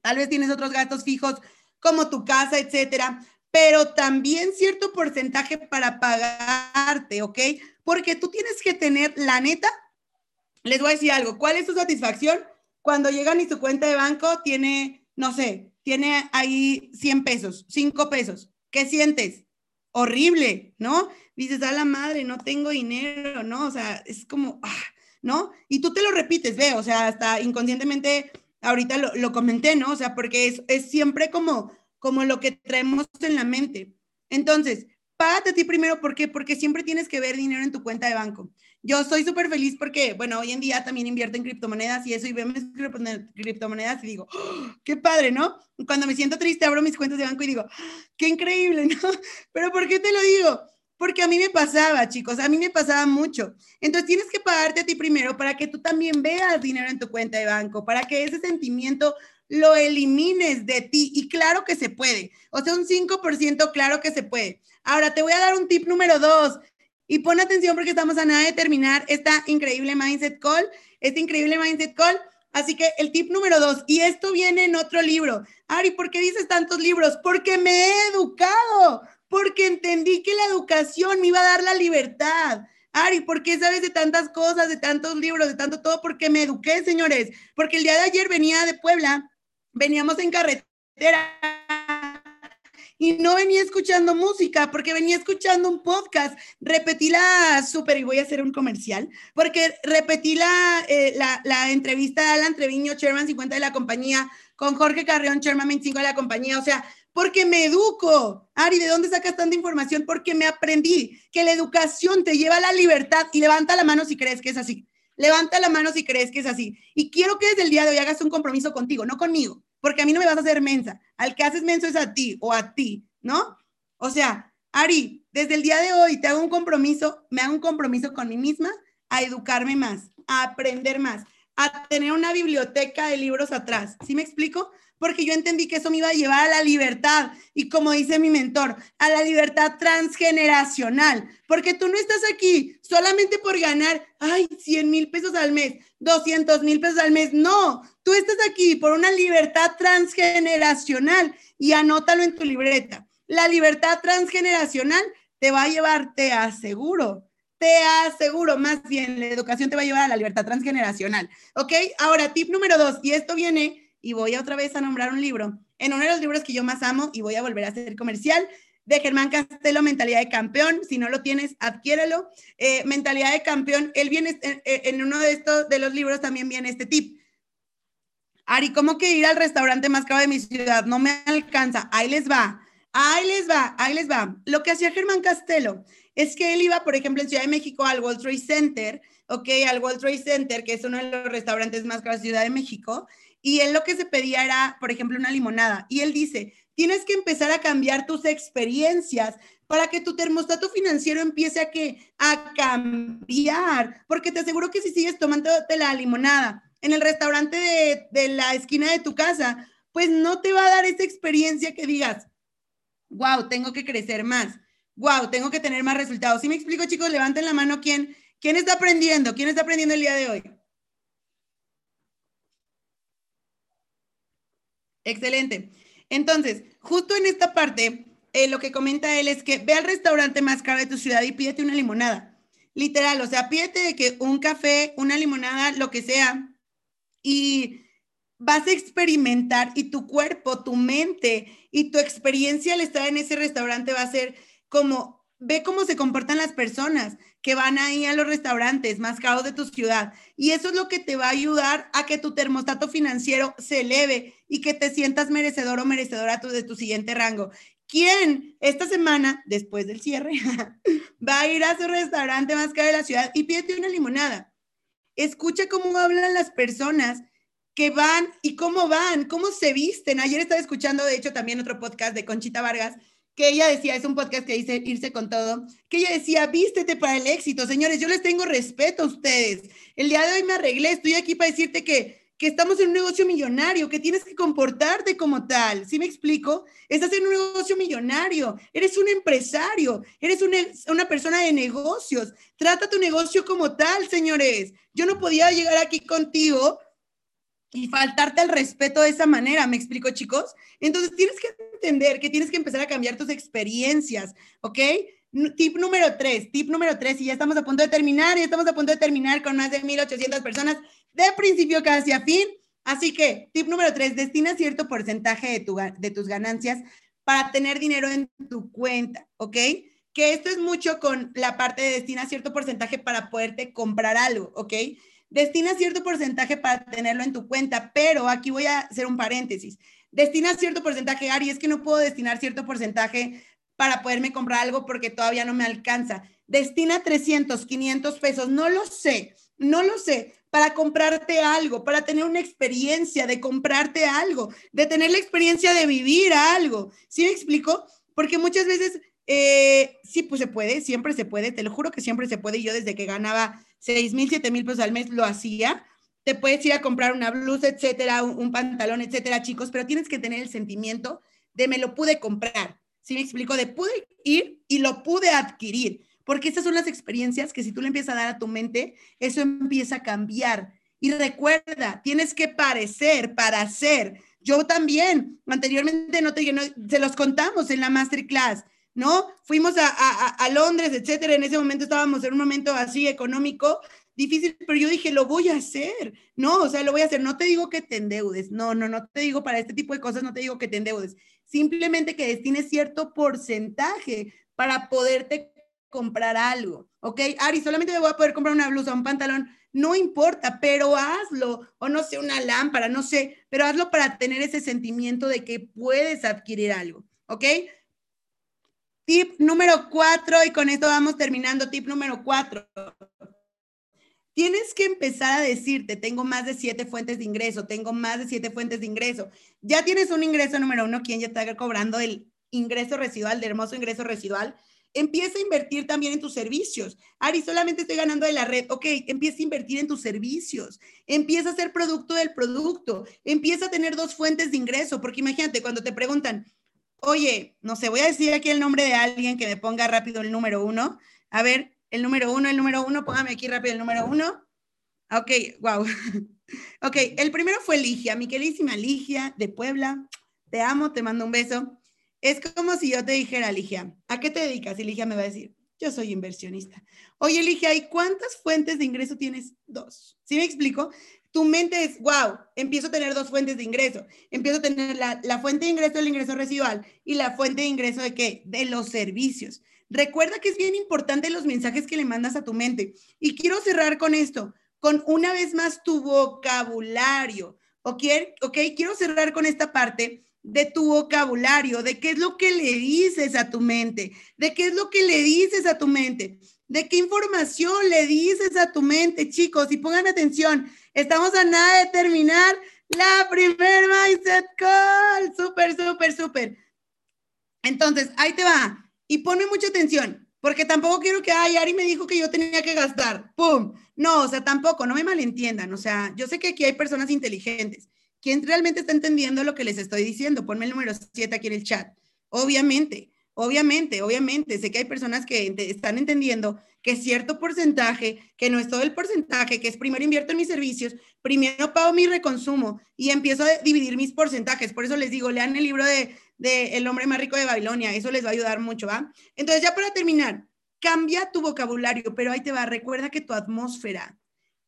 Tal vez tienes otros gastos fijos como tu casa, etcétera, pero también cierto porcentaje para pagarte, ¿ok? Porque tú tienes que tener, la neta, les voy a decir algo. ¿Cuál es tu satisfacción cuando llegan y tu cuenta de banco tiene, no sé, tiene ahí 100 pesos, 5 pesos? ¿Qué sientes? Horrible, ¿no? Dices, a la madre, no tengo dinero, ¿no? O sea, es como, ah, ¿no? Y tú te lo repites, ve, o sea, hasta inconscientemente, ahorita lo, comenté, ¿no? O sea, porque es, es siempre como, como lo que traemos en la mente. Entonces, págate a ti primero, ¿por qué? Porque siempre tienes que ver dinero en tu cuenta de banco. Yo soy súper feliz porque, bueno, hoy en día también invierto en criptomonedas y eso, y veo mis criptomonedas y digo, ¡Oh, qué padre, ¿no? Cuando me siento triste, abro mis cuentas de banco y digo, qué increíble, ¿no? Pero ¿por qué te lo digo? Porque a mí me pasaba, chicos, a mí me pasaba mucho. Entonces tienes que pagarte a ti primero para que tú también veas dinero en tu cuenta de banco, para que ese sentimiento lo elimines de ti. Y claro que se puede. O sea, un 5%, claro que se puede. Ahora te voy a dar un tip número dos. Y pon atención porque estamos a nada de terminar esta increíble Mindset Call, este increíble Mindset Call. Así que el tip número dos, y esto viene en otro libro. Ari, ¿por qué dices tantos libros? Porque me he educado, porque entendí que la educación me iba a dar la libertad. Ari, ¿por qué sabes de tantas cosas, de tantos libros, de tanto todo? Porque me eduqué, señores. Porque el día de ayer venía de Puebla, veníamos en carretera y no venía escuchando música porque venía escuchando un podcast. Repetí la súper, y voy a hacer un comercial, porque repetí la, eh, la, la, entrevista de Alan Treviño, Chairman 50 de la compañía, con Jorge Carreón, Chairman 25 de la compañía. O sea, porque me educo. Ari, ¿de dónde sacas tanta información? Porque me aprendí que la educación te lleva a la libertad y levanta la mano si crees que es así. Levanta la mano si crees que es así. Y quiero que desde el día de hoy hagas un compromiso contigo, no conmigo porque a mí no me vas a hacer mensa. Al que haces menso es a ti o a ti, ¿no? O sea, Ari, desde el día de hoy te hago un compromiso, me hago un compromiso con mí misma a educarme más, a aprender más, a tener una biblioteca de libros atrás. ¿Sí me explico? Porque yo entendí que eso me iba a llevar a la libertad y como dice mi mentor, a la libertad transgeneracional. Porque tú no estás aquí solamente por ganar, ay, 100 mil pesos al mes, 200 mil pesos al mes. No, Tú estás aquí por una libertad transgeneracional y anótalo en tu libreta. La libertad transgeneracional te va a llevar, te aseguro, te aseguro, más bien, la educación te va a llevar a la libertad transgeneracional. ¿Ok? Ahora, tip número dos, y esto viene, y voy otra vez a nombrar un libro, en uno de los libros que yo más amo, y voy a volver a hacer comercial, de Germán Castelo, Mentalidad de Campeón. Si no lo tienes, adquiérelo. Eh, Mentalidad de Campeón, él viene en, en, uno de estos de los libros también viene este tip. Ari, ¿cómo que ir al restaurante más caro de mi ciudad? No me alcanza. Ahí les va. Ahí les va, ahí les va. Lo que hacía Germán Castelo es que él iba, por ejemplo, en Ciudad de México al World Trade Center, ok, al World Trade Center, que es uno de los restaurantes más caros de Ciudad de México, y él lo que se pedía era, por ejemplo, una limonada. Y él dice, tienes que empezar a cambiar tus experiencias para que tu termostato financiero empiece a, que, a cambiar, porque te aseguro que si sigues tomándote la limonada en el restaurante de, de la esquina de tu casa, pues no te va a dar esa experiencia que digas, wow, tengo que crecer más, wow, tengo que tener más resultados. Si me explico, chicos, levanten la mano quién, quién está aprendiendo, quién está aprendiendo el día de hoy. Excelente. Entonces, justo en esta parte, eh, lo que comenta él es que ve al restaurante más caro de tu ciudad y pídete una limonada. Literal, o sea, pídete de que un café, una limonada, lo que sea, y vas a experimentar y tu cuerpo, tu mente y tu experiencia al estar en ese restaurante va a ser como, ve cómo se comportan las personas que van ahí a los restaurantes más caros de tu ciudad. Y eso es lo que te va a ayudar a que tu termostato financiero se eleve y que te sientas merecedor o merecedora de tu siguiente rango. ¿Quién esta semana, después del cierre, va a ir a su restaurante más caro de la ciudad y pídete una limonada? Escucha cómo hablan las personas que van y cómo van, cómo se visten. Ayer estaba escuchando, de hecho, también otro podcast de Conchita Vargas, que ella decía, es un podcast que dice irse con todo, que ella decía, vístete para el éxito. Señores, yo les tengo respeto a ustedes. El día de hoy me arreglé, estoy aquí para decirte que, que estamos en un negocio millonario, que tienes que comportarte como tal. ¿Sí me explico? Estás en un negocio millonario, eres un empresario, eres una, una persona de negocios. Trata tu negocio como tal, señores. Yo no podía llegar aquí contigo y faltarte el respeto de esa manera, ¿me explico, chicos? Entonces tienes que entender que tienes que empezar a cambiar tus experiencias, ¿ok? Tip número tres, tip número tres, y ya estamos a punto de terminar, ya estamos a punto de terminar con más de 1.800 personas de principio casi a fin. Así que, tip número tres, destina cierto porcentaje de, tu, de tus ganancias para tener dinero en tu cuenta, ¿ok? Que esto es mucho con la parte de destina cierto porcentaje para poderte comprar algo, ¿ok? Destina cierto porcentaje para tenerlo en tu cuenta, pero aquí voy a hacer un paréntesis. Destina cierto porcentaje, Ari, es que no puedo destinar cierto porcentaje para poderme comprar algo porque todavía no me alcanza. Destina 300, 500 pesos, no lo sé, no lo sé, para comprarte algo, para tener una experiencia de comprarte algo, de tener la experiencia de vivir algo. ¿Sí me explico? Porque muchas veces, eh, sí, pues se puede, siempre se puede, te lo juro que siempre se puede. Yo desde que ganaba 6 mil, 7 mil pesos al mes, lo hacía. Te puedes ir a comprar una blusa, etcétera, un, pantalón, etcétera, chicos, pero tienes que tener el sentimiento de me lo pude comprar. ¿Sí me explico? De pude ir y lo pude adquirir. Porque estas son las experiencias que si tú le empiezas a dar a tu mente, eso empieza a cambiar. Y recuerda, tienes que parecer para ser. Yo también, anteriormente no te no, se los contamos en la masterclass. ¿No? Fuimos a, Londres, etcétera. En ese momento estábamos en un momento así económico difícil, pero yo dije, lo voy a hacer, ¿no? O sea, lo voy a hacer. No te digo que te endeudes, no, no, no te digo para este tipo de cosas, no te digo que te endeudes. Simplemente que destines cierto porcentaje para poderte comprar algo, ¿ok? Ari, solamente me voy a poder comprar una blusa, un pantalón, no importa, pero hazlo, o no sé, una lámpara, no sé, pero hazlo para tener ese sentimiento de que puedes adquirir algo, ¿ok? Tip número cuatro, y con esto vamos terminando. Tip número cuatro. Tienes que empezar a decirte, tengo más de siete fuentes de ingreso, tengo más de siete fuentes de ingreso. Ya tienes un ingreso número uno, quien ya está cobrando el ingreso residual, el hermoso ingreso residual. Empieza a invertir también en tus servicios. Ari, solamente estoy ganando de la red. Ok, empieza a invertir en tus servicios. Empieza a ser producto del producto. Empieza a tener dos fuentes de ingreso, porque imagínate, cuando te preguntan, Oye, no sé, voy a decir aquí el nombre de alguien que me ponga rápido el número uno. A ver, el número uno, el número uno, póngame aquí rápido el número uno. Ok, wow. ok, el primero fue Ligia, mi queridísima Ligia de Puebla. Te amo, te mando un beso. Es como si yo te dijera, Ligia, ¿a qué te dedicas? Y Ligia me va a decir, yo soy inversionista. Oye, Ligia, ¿y cuántas fuentes de ingreso tienes? Dos. ¿Sí me explico? Tu mente es, wow, empiezo a tener dos fuentes de ingreso. Empiezo a tener la, fuente de ingreso del ingreso residual y la fuente de ingreso de qué? De los servicios. Recuerda que es bien importante los mensajes que le mandas a tu mente. Y quiero cerrar con esto, con una vez más tu vocabulario. ¿Ok? Quiero cerrar con esta parte de tu vocabulario, de qué es lo que le dices a tu mente, de qué es lo que le dices a tu mente, de qué información le dices a tu mente, chicos, y pongan atención, estamos a nada de terminar la primer Mindset Call, súper, súper, súper. Entonces, ahí te va, y ponme mucha atención, porque tampoco quiero que, ay, Ari me dijo que yo tenía que gastar, ¡pum! No, o sea, tampoco, no me malentiendan, o sea, yo sé que aquí hay personas inteligentes ¿Quién realmente está entendiendo lo que les estoy diciendo? Ponme el número 7 aquí en el chat. Obviamente, obviamente, obviamente, sé que hay personas que están entendiendo que cierto porcentaje, que no es todo el porcentaje, que es primero invierto en mis servicios, primero pago mi reconsumo y empiezo a dividir mis porcentajes. Por eso les digo, lean el libro de, de El hombre más rico de Babilonia, eso les va a ayudar mucho, ¿va? Entonces, ya para terminar, cambia tu vocabulario, pero ahí te va, recuerda que tu atmósfera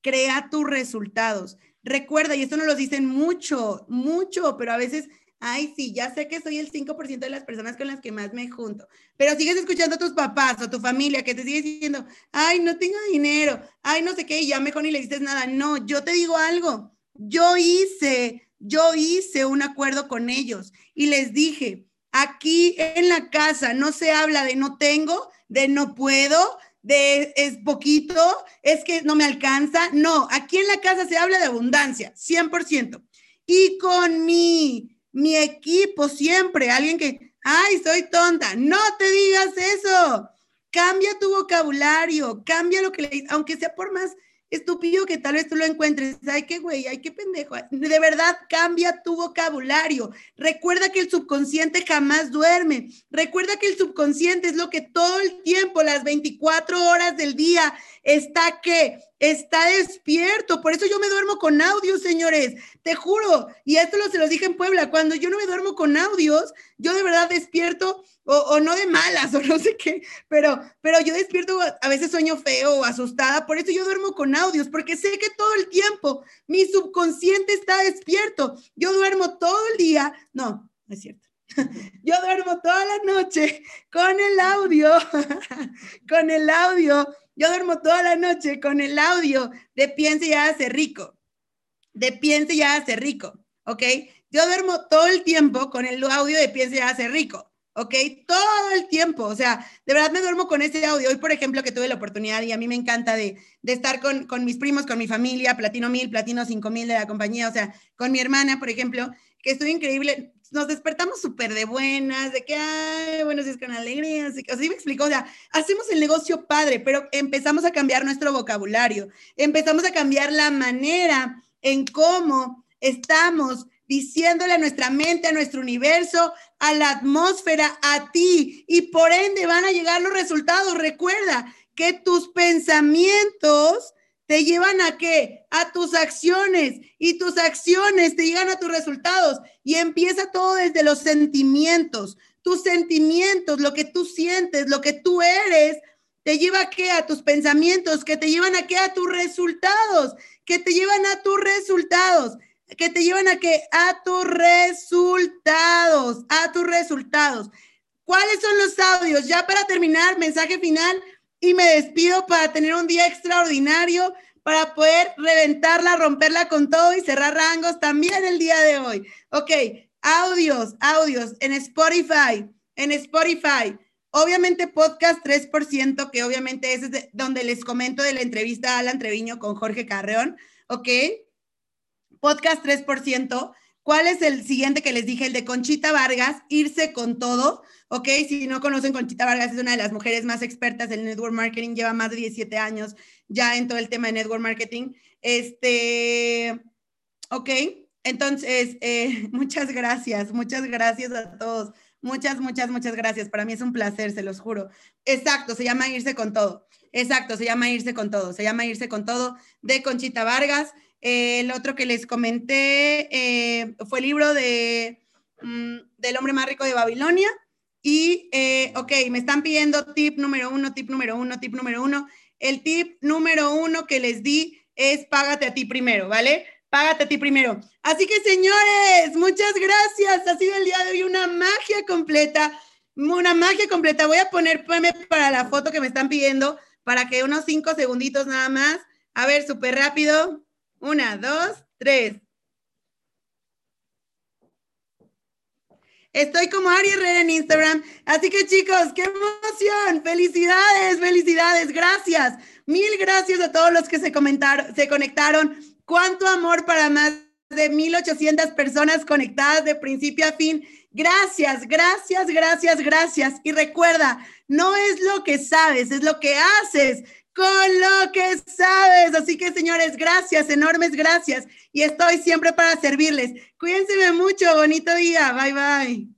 crea tus resultados. Recuerda, y esto nos lo dicen mucho, mucho, pero a veces, ay, sí, ya sé que soy el 5% de las personas con las que más me junto, pero sigues escuchando a tus papás o tu familia que te sigue diciendo, ay, no tengo dinero, ay, no sé qué, y ya mejor ni le dices nada. No, yo te digo algo, yo hice, yo hice un acuerdo con ellos y les dije, aquí en la casa no se habla de no tengo, de no puedo, de es poquito, es que no me alcanza. No, aquí en la casa se habla de abundancia, 100%. Y con mi, mi equipo siempre, alguien que, ay, soy tonta, no te digas eso. Cambia tu vocabulario, cambia lo que le aunque sea por más estúpido que tal vez tú lo encuentres. Ay, qué güey, ay, qué pendejo. De verdad, cambia tu vocabulario. Recuerda que el subconsciente jamás duerme. Recuerda que el subconsciente es lo que todo el tiempo, las 24 horas del día, está que está despierto. Por eso yo me duermo con audios, señores. Te juro. Y esto lo se los dije en Puebla. Cuando yo no me duermo con audios, yo de verdad despierto o, no de malas o no sé qué, pero, pero yo despierto, a veces sueño feo o asustada, por eso yo duermo con audios, porque sé que todo el tiempo mi subconsciente está despierto. Yo duermo todo el día, no, no es cierto. Yo duermo toda la noche con el audio, con el audio. Yo duermo toda la noche con el audio de piense y hace rico, de piense y hace rico, ¿ok? Yo duermo todo el tiempo con el audio de piense y hace rico. ¿Ok? Todo el tiempo, o sea, de verdad me duermo con ese audio. Hoy, por ejemplo, que tuve la oportunidad y a mí me encanta de, estar con, mis primos, con mi familia, Platino 1000, Platino 5000 de la compañía, o sea, con mi hermana, por ejemplo, que estuvo increíble. Nos despertamos súper de buenas, de que, ay, buenos días con alegría, así, así me explicó, o sea, hacemos el negocio padre, pero empezamos a cambiar nuestro vocabulario, empezamos a cambiar la manera en cómo estamos diciéndole a nuestra mente, a nuestro universo, a la atmósfera, a ti, y por ende van a llegar los resultados. Recuerda que tus pensamientos te llevan a qué? A tus acciones y tus acciones te llegan a tus resultados y empieza todo desde los sentimientos. Tus sentimientos, lo que tú sientes, lo que tú eres, te lleva a qué? A tus pensamientos, que te llevan a qué? A tus resultados, que te llevan a tus resultados que te llevan a que a tus resultados, a tus resultados. ¿Cuáles son los audios? Ya para terminar, mensaje final y me despido para tener un día extraordinario, para poder reventarla, romperla con todo y cerrar rangos también el día de hoy. Ok, audios, audios en Spotify, en Spotify. Obviamente podcast 3%, que obviamente es donde les comento de la entrevista a Alan Treviño con Jorge Carreón, ¿ok? Podcast 3%. ¿Cuál es el siguiente que les dije? El de Conchita Vargas, irse con todo. Ok, si no conocen, Conchita Vargas es una de las mujeres más expertas en network marketing, lleva más de 17 años ya en todo el tema de network marketing. Este, ok, entonces, eh, muchas gracias, muchas gracias a todos. Muchas, muchas, muchas gracias. Para mí es un placer, se los juro. Exacto, se llama Irse con todo. Exacto, se llama Irse con todo. Se llama Irse con todo de Conchita Vargas el otro que les comenté eh, fue el libro de, mm, del hombre más rico de Babilonia. Y, eh, ok, me están pidiendo tip número uno, tip número uno, tip número uno. El tip número uno que les di es págate a ti primero, ¿vale? Págate a ti primero. Así que, señores, muchas gracias. Ha sido el día de hoy una magia completa. Una magia completa. Voy a poner para la foto que me están pidiendo para que unos cinco segunditos nada más. A ver, súper rápido. Una, dos, tres. Estoy como Ari Herrera en Instagram. Así que chicos, qué emoción. Felicidades, felicidades. Gracias. Mil gracias a todos los que se comentaron, se conectaron. Cuánto amor para más de 1800 personas conectadas de principio a fin. Gracias, gracias, gracias, gracias. Y recuerda, no es lo que sabes, es lo que haces con lo que sabes. Así que, señores, gracias, enormes gracias. Y estoy siempre para servirles. Cuídense mucho. Bonito día. Bye, bye.